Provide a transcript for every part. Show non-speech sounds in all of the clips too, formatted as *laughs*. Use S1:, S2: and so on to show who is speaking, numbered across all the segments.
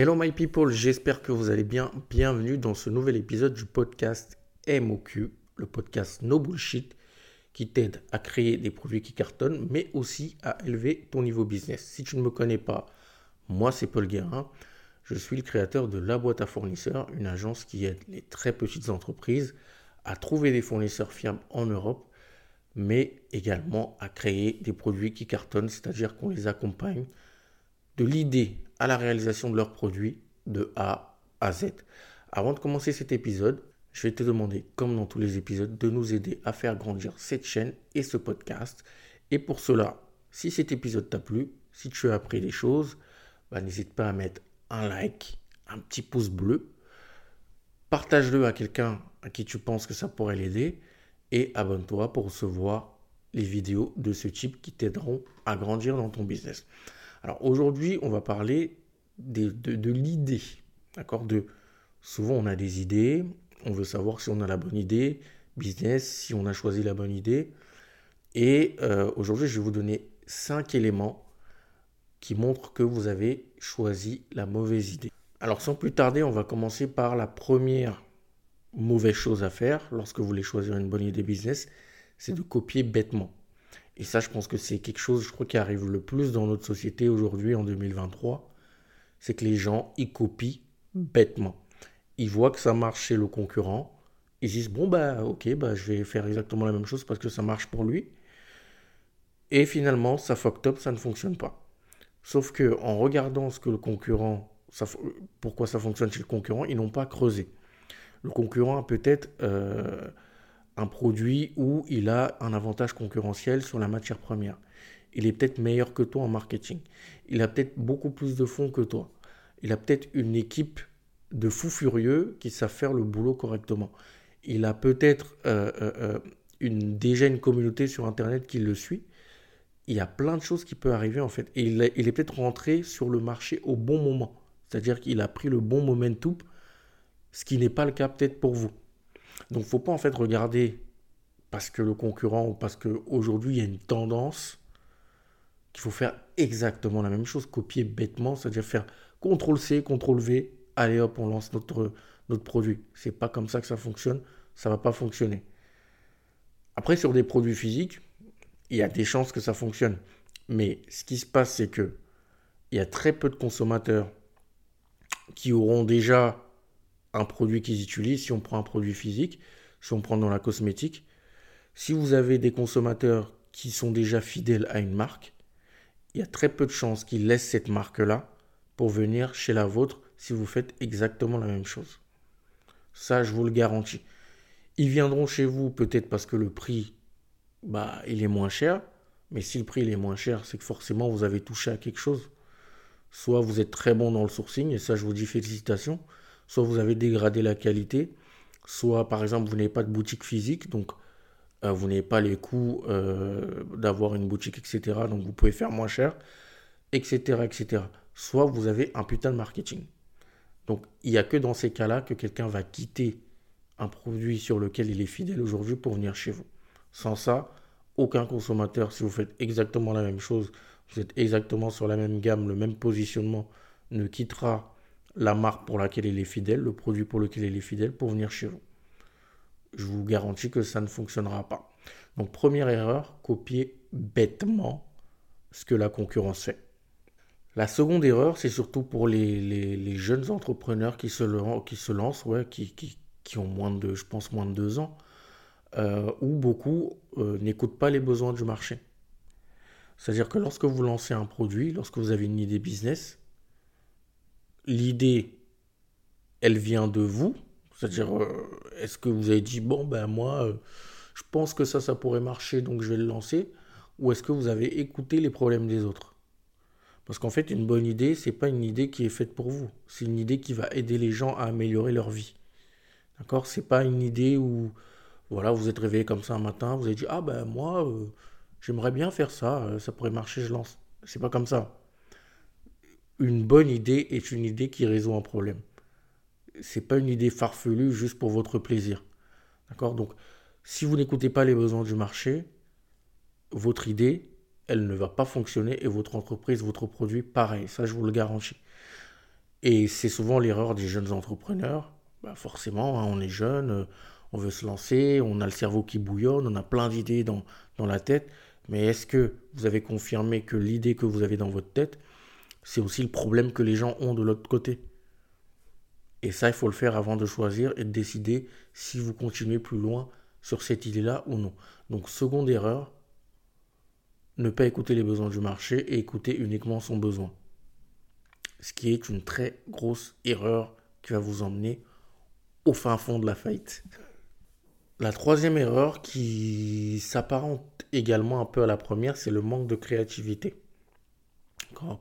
S1: Hello my people, j'espère que vous allez bien. Bienvenue dans ce nouvel épisode du podcast MOQ, le podcast No Bullshit, qui t'aide à créer des produits qui cartonnent, mais aussi à élever ton niveau business. Si tu ne me connais pas, moi c'est Paul Guérin. Je suis le créateur de La Boîte à Fournisseurs, une agence qui aide les très petites entreprises à trouver des fournisseurs fiables en Europe, mais également à créer des produits qui cartonnent, c'est-à-dire qu'on les accompagne de l'idée à la réalisation de leurs produits de A à Z. Avant de commencer cet épisode, je vais te demander, comme dans tous les épisodes, de nous aider à faire grandir cette chaîne et ce podcast. Et pour cela, si cet épisode t'a plu, si tu as appris des choses, bah, n'hésite pas à mettre un like, un petit pouce bleu. Partage-le à quelqu'un à qui tu penses que ça pourrait l'aider. Et abonne-toi pour recevoir les vidéos de ce type qui t'aideront à grandir dans ton business. Alors aujourd'hui, on va parler de, l'idée. D'accord Souvent, on a des idées, on veut savoir si on a la bonne idée, business, si on a choisi la bonne idée. Et euh, aujourd'hui, je vais vous donner cinq éléments qui montrent que vous avez choisi la mauvaise idée. Alors sans plus tarder, on va commencer par la première mauvaise chose à faire lorsque vous voulez choisir une bonne idée business, c'est de copier bêtement. Et ça, je pense que c'est quelque chose, je crois, qui arrive le plus dans notre société aujourd'hui, en 2023. C'est que les gens, ils copient bêtement. Ils voient que ça marche chez le concurrent. Ils disent, bon, bah, ok, bah, je vais faire exactement la même chose parce que ça marche pour lui. Et finalement, ça fuck up, ça ne fonctionne pas. Sauf que en regardant ce que le concurrent, ça, pourquoi ça fonctionne chez le concurrent, ils n'ont pas creusé. Le concurrent a peut-être euh, un produit où il a un avantage concurrentiel sur la matière première. Il est peut-être meilleur que toi en marketing. Il a peut-être beaucoup plus de fonds que toi. Il a peut-être une équipe de fous furieux qui savent faire le boulot correctement. Il a peut-être euh, euh, euh, une, déjà une communauté sur Internet qui le suit. Il y a plein de choses qui peuvent arriver en fait. Et il, est peut-être rentré sur le marché au bon moment. C'est-à-dire qu'il a pris le bon momentum, ce qui n'est pas le cas peut-être pour vous. Donc, faut pas en fait regarder parce que le concurrent ou parce qu'aujourd'hui il y a une tendance qu'il faut faire exactement la même chose, copier bêtement, c'est-à-dire faire CTRL-C, CTRL-V, allez hop, on lance notre, notre produit. C'est pas comme ça que ça fonctionne, ça va pas fonctionner. Après, sur des produits physiques, il y a des chances que ça fonctionne. Mais ce qui se passe, c'est que il y a très peu de consommateurs qui auront déjà un produit qu'ils utilisent, si on prend un produit physique, si on prend dans la cosmétique, si vous avez des consommateurs qui sont déjà fidèles à une marque, il y a très peu de chances qu'ils laissent cette marque-là pour venir chez la vôtre si vous faites exactement la même chose. Ça, je vous le garantis. Ils viendront chez vous peut-être parce que le prix, bah, il est moins cher. Mais si le prix est moins cher, c'est que forcément vous avez touché à quelque chose. Soit vous êtes très bon dans le sourcing, et ça je vous dis félicitations soit vous avez dégradé la qualité, soit par exemple vous n'avez pas de boutique physique, donc euh, vous n'avez pas les coûts euh, d'avoir une boutique, etc. Donc vous pouvez faire moins cher, etc. etc. Soit vous avez un putain de marketing. Donc il n'y a que dans ces cas-là que quelqu'un va quitter un produit sur lequel il est fidèle aujourd'hui pour venir chez vous. Sans ça, aucun consommateur, si vous faites exactement la même chose, vous êtes exactement sur la même gamme, le même positionnement, ne quittera la marque pour laquelle il est fidèle, le produit pour lequel il est fidèle pour venir chez vous. Je vous garantis que ça ne fonctionnera pas. Donc première erreur, copier bêtement ce que la concurrence fait. La seconde erreur, c'est surtout pour les, jeunes entrepreneurs qui se, qui se lancent, ouais, qui, ont moins de, je pense, moins de deux ans, euh, où beaucoup euh, n'écoutent pas les besoins du marché. C'est-à-dire que lorsque vous lancez un produit, lorsque vous avez une idée business, l'idée, elle vient de vous C'est-à-dire, euh, est-ce que vous avez dit, bon, ben moi, euh, je pense que ça, ça pourrait marcher, donc je vais le lancer Ou est-ce que vous avez écouté les problèmes des autres? Parce qu'en fait, une bonne idée, c'est pas une idée qui est faite pour vous. C'est une idée qui va aider les gens à améliorer leur vie. D'accord? C'est pas une idée où, voilà, vous êtes réveillé comme ça un matin, vous avez dit, ah ben moi, euh, j'aimerais bien faire ça, ça pourrait marcher, je lance. C'est pas comme ça une bonne idée est une idée qui résout un problème. C'est pas une idée farfelue juste pour votre plaisir. D'accord? Donc, si vous n'écoutez pas les besoins du marché, votre idée, elle ne va pas fonctionner et votre entreprise, votre produit, pareil. Ça, je vous le garantis. Et c'est souvent l'erreur des jeunes entrepreneurs. Bah forcément, hein, on est jeune, euh, on veut se lancer, on a le cerveau qui bouillonne, on a plein d'idées dans, dans la tête. Mais est-ce que vous avez confirmé que l'idée que vous avez dans votre tête, c'est aussi le problème que les gens ont de l'autre côté Et ça, il faut le faire avant de choisir et de décider si vous continuez plus loin sur cette idée-là ou non. Donc, seconde erreur, ne pas écouter les besoins du marché et écouter uniquement son besoin. Ce qui est une très grosse erreur qui va vous emmener au fin fond de la faillite. La troisième erreur qui s'apparente également un peu à la première, c'est le manque de créativité.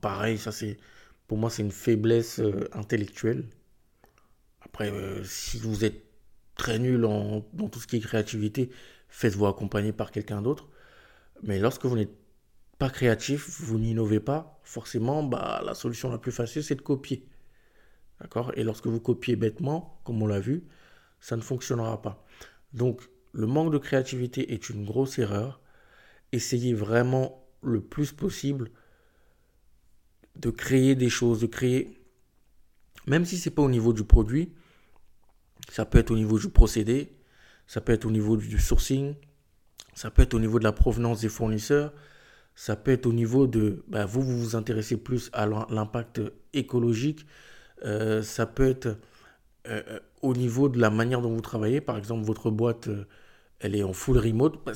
S1: Pareil, ça c'est pour moi c'est une faiblesse euh, intellectuelle. Après, euh, si vous êtes très nul dans tout ce qui est créativité, faites-vous accompagner par quelqu'un d'autre. Mais lorsque vous n'êtes pas créatif, vous n'innovez pas, forcément, bah, la solution la plus facile, c'est de copier. D'accord? Et lorsque vous copiez bêtement, comme on l'a vu, ça ne fonctionnera pas. Donc, le manque de créativité est une grosse erreur. Essayez vraiment le plus possible de créer des choses, de créer, même si ce n'est pas au niveau du produit, ça peut être au niveau du procédé, ça peut être au niveau du sourcing, ça peut être au niveau de la provenance des fournisseurs, ça peut être au niveau de, bah, vous, vous vous intéressez plus à l'impact écologique, euh, ça peut être euh, euh, au niveau de la manière dont vous travaillez. Par exemple, votre boîte, elle est en full remote. Bah,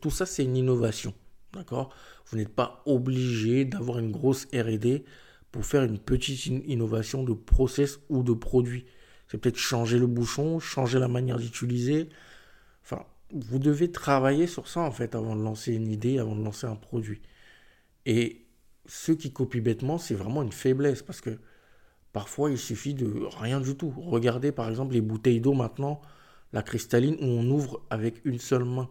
S1: tout ça, c'est une innovation. D'accord Vous n'êtes pas obligé d'avoir une grosse RD pour faire une petite innovation de process ou de produit. C'est peut-être changer le bouchon, changer la manière d'utiliser. Enfin, vous devez travailler sur ça en fait avant de lancer une idée, avant de lancer un produit. Et ceux qui copient bêtement, c'est vraiment une faiblesse parce que parfois il suffit de rien du tout. Regardez par exemple les bouteilles d'eau maintenant, la cristalline où on ouvre avec une seule main.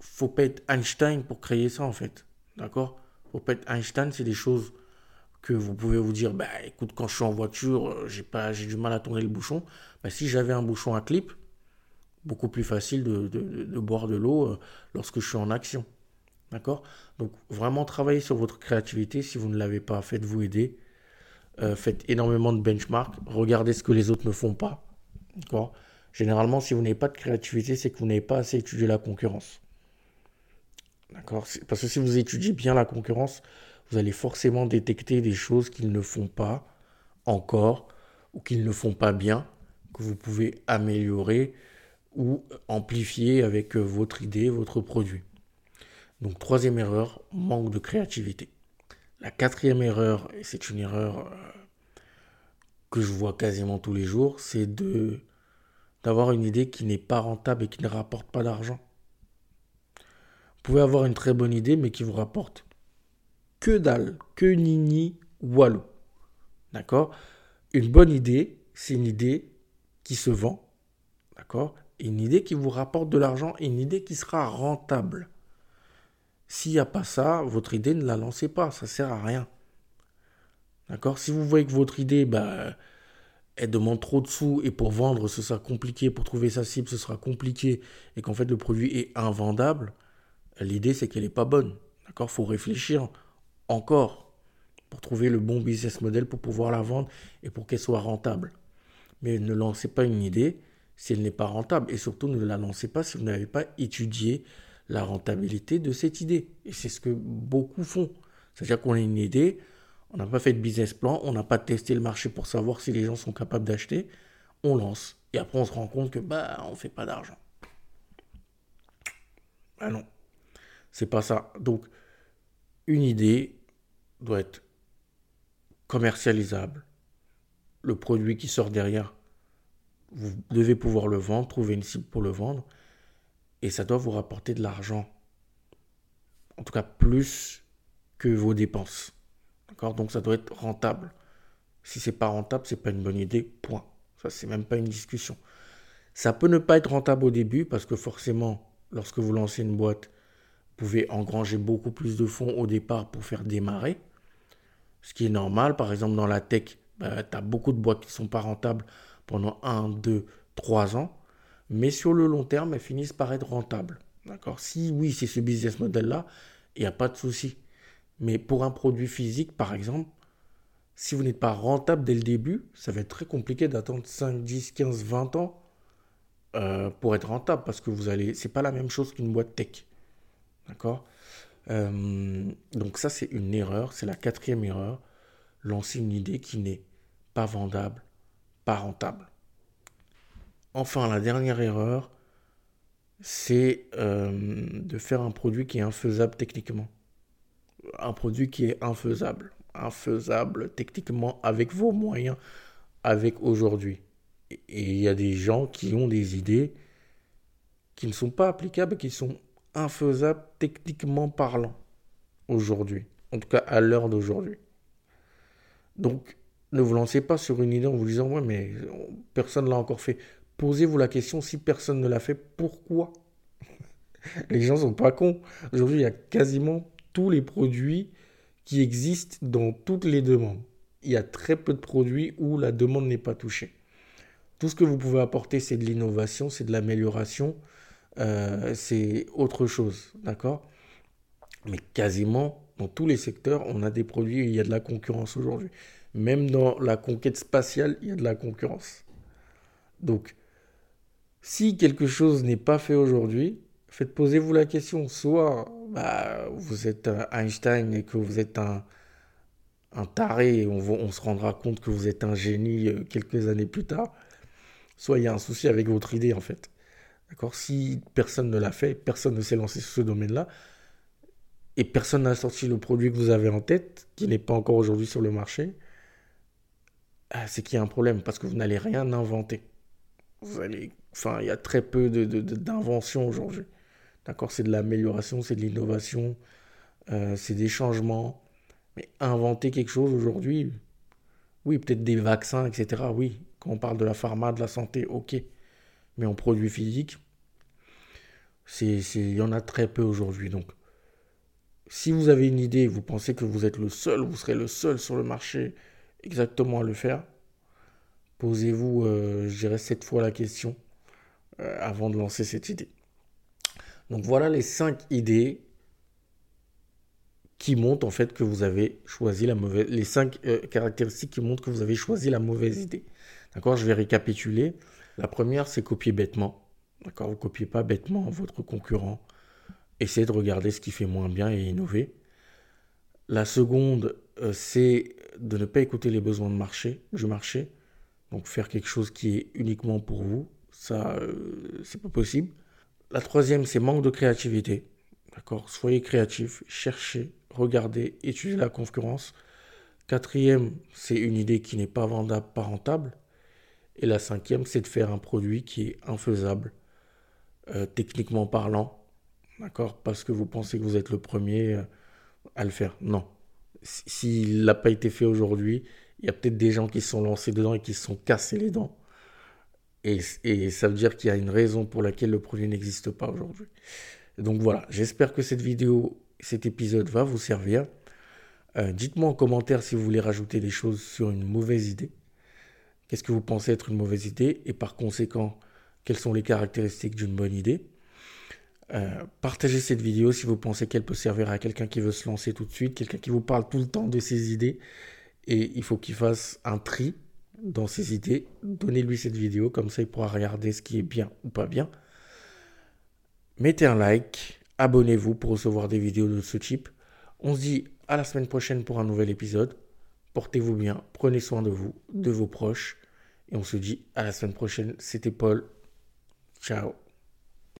S1: Faut pas être Einstein pour créer ça en fait. D'accord? Faut pas être Einstein, c'est des choses que vous pouvez vous dire, bah écoute, quand je suis en voiture, euh, j'ai pas, j'ai du mal à tourner le bouchon. Bah, si j'avais un bouchon à clip, beaucoup plus facile de, boire de l'eau euh, lorsque je suis en action. D'accord? Donc vraiment travailler sur votre créativité. Si vous ne l'avez pas, faites-vous aider. Euh, faites énormément de benchmark. Regardez ce que les autres ne font pas. D'accord? Généralement, si vous n'avez pas de créativité, c'est que vous n'avez pas assez étudié la concurrence. D'accord Parce que si vous étudiez bien la concurrence, vous allez forcément détecter des choses qu'ils ne font pas encore ou qu'ils ne font pas bien, que vous pouvez améliorer ou amplifier avec euh, votre idée, votre produit. Donc troisième erreur, manque de créativité. La quatrième erreur, et c'est une erreur euh, que je vois quasiment tous les jours, c'est d'avoir une idée qui n'est pas rentable et qui ne rapporte pas d'argent. Pouvez avoir une très bonne idée mais qui vous rapporte que dalle, que nini, walou. D'accord? Une bonne idée, c'est une idée qui se vend. D'accord? Une idée qui vous rapporte de l'argent une idée qui sera rentable. S'il n'y a pas ça, votre idée ne la lancez pas, ça sert à rien. D'accord? Si vous voyez que votre idée, bah, elle demande trop de sous et pour vendre, ce sera compliqué, pour trouver sa cible, ce sera compliqué et qu'en fait le produit est invendable, l'idée c'est qu'elle n'est pas bonne. D'accord? Faut réfléchir encore pour trouver le bon business model pour pouvoir la vendre et pour qu'elle soit rentable. Mais ne lancez pas une idée si elle n'est pas rentable. Et surtout, ne la lancez pas si vous n'avez pas étudié la rentabilité de cette idée. Et c'est ce que beaucoup font. C'est-à-dire qu'on a une idée, on n'a pas fait de business plan, on n'a pas testé le marché pour savoir si les gens sont capables d'acheter, on lance. Et après, on se rend compte que bah, on ne fait pas d'argent. Ah non, c'est pas ça. Donc, une idée doit être commercialisable. Le produit qui sort derrière vous devez pouvoir le vendre, trouver une cible pour le vendre, et ça doit vous rapporter de l'argent. En tout cas, plus que vos dépenses. D'accord? Donc ça doit être rentable. Si c'est pas rentable, c'est pas une bonne idée. Point. Ça, c'est même pas une discussion. Ça peut ne pas être rentable au début parce que forcément, lorsque vous lancez une boîte, pouvez engranger beaucoup plus de fonds au départ pour faire démarrer. Ce qui est normal. Par exemple, dans la tech, bah, tu as beaucoup de boîtes qui ne sont pas rentables pendant 1, 2, 3 ans, mais sur le long terme, elles finissent par être rentables. D'accord Si oui, c'est ce business model-là, il n'y a pas de souci. Mais pour un produit physique, par exemple, Si vous n'êtes pas rentable dès le début, ça va être très compliqué d'attendre 5, 10, 15, 20 ans euh, pour être rentable parce que vous allez. C'est pas la même chose qu'une boîte tech. D'accord? Euh, Donc, ça, c'est une erreur. C'est la quatrième erreur. Lancer une idée qui n'est pas vendable, pas rentable. Enfin, la dernière erreur, c'est euh, de faire un produit qui est infaisable techniquement. Un produit qui est infaisable. Infaisable techniquement avec vos moyens, avec aujourd'hui. Et il y a des gens qui ont des idées qui ne sont pas applicables, qui sont infaisables techniquement parlant aujourd'hui. En tout cas, à l'heure d'aujourd'hui. Donc, ne vous lancez pas sur une idée en vous disant, ouais, mais personne ne l'a encore fait. Posez-vous la question, si personne ne l'a fait, pourquoi? *laughs* Les gens sont pas cons. Aujourd'hui, il y a quasiment tous les produits qui existent dans toutes les demandes. Il y a très peu de produits où la demande n'est pas touchée. Tout ce que vous pouvez apporter, c'est de l'innovation, c'est de l'amélioration, euh, c'est autre chose, d'accord? Mais quasiment dans tous les secteurs, on a des produits, il y a de la concurrence aujourd'hui. Même dans la conquête spatiale, il y a de la concurrence. Donc, si quelque chose n'est pas fait aujourd'hui, faites posez-vous la question. Soit bah, vous êtes Einstein et que vous êtes un, un taré et on, on, se rendra compte que vous êtes un génie euh, quelques années plus tard. Soit il y a un souci avec votre idée en fait. D'accord? Si personne ne l'a fait, personne ne s'est lancé sur ce domaine-là, et personne n'a sorti le produit que vous avez en tête, qui n'est pas encore aujourd'hui sur le marché, ah, c'est qu'il y a un problème parce que vous n'allez rien inventer. Vous allez Enfin, il y a très peu d'inventions de, aujourd'hui. D'accord? C'est de l'amélioration, c'est de l'innovation, euh, c'est des changements. Mais inventer quelque chose aujourd'hui, oui, peut-être des vaccins, etc. Oui, quand on parle de la pharma, de la santé, ok. Mais en produits physiques, il y en a très peu aujourd'hui. Donc, si vous avez une idée, vous pensez que vous êtes le seul, vous serez le seul sur le marché exactement à le faire, posez-vous, euh, je dirais, cette fois la question. Euh, avant de lancer cette idée. Donc voilà les cinq idées qui montrent en fait que vous avez choisi la mauvaise, les cinq euh, caractéristiques qui montrent que vous avez choisi la mauvaise idée. D'accord, je vais récapituler. La première, c'est copier bêtement. D'accord, vous copiez pas bêtement votre concurrent. Essayez de regarder ce qui fait moins bien et innover. La seconde, euh, c'est de ne pas écouter les besoins de marché, du marché. Donc faire quelque chose qui est uniquement pour vous, ça, euh, c'est pas possible. La troisième, c'est manque de créativité. Soyez créatif, cherchez, regardez, étudiez la concurrence. Quatrième, c'est une idée qui n'est pas vendable, pas rentable. Et la cinquième, c'est de faire un produit qui est infaisable, euh, techniquement parlant. D'accord? Parce que vous pensez que vous êtes le premier euh, à le faire. Non. S'il n'a pas été fait aujourd'hui, il y a peut-être des gens qui se sont lancés dedans et qui se sont cassés les dents. Et, ça veut dire qu'il y a une raison pour laquelle le produit n'existe pas aujourd'hui. Donc voilà, j'espère que cette vidéo, cet épisode va vous servir. Euh, dites-moi en commentaire si vous voulez rajouter des choses sur une mauvaise idée. Qu'est-ce que vous pensez être une mauvaise idée et par conséquent, quelles sont les caractéristiques d'une bonne idée? Euh, partagez cette vidéo si vous pensez qu'elle peut servir à quelqu'un qui veut se lancer tout de suite, quelqu'un qui vous parle tout le temps de ses idées et il faut qu'il fasse un tri dans ses idées, donnez-lui cette vidéo, comme ça il pourra regarder ce qui est bien ou pas bien. Mettez un like, abonnez-vous pour recevoir des vidéos de ce type. On se dit à la semaine prochaine pour un nouvel épisode. Portez-vous bien, prenez soin de vous, de vos proches. Et on se dit à la semaine prochaine. C'était Paul. Ciao.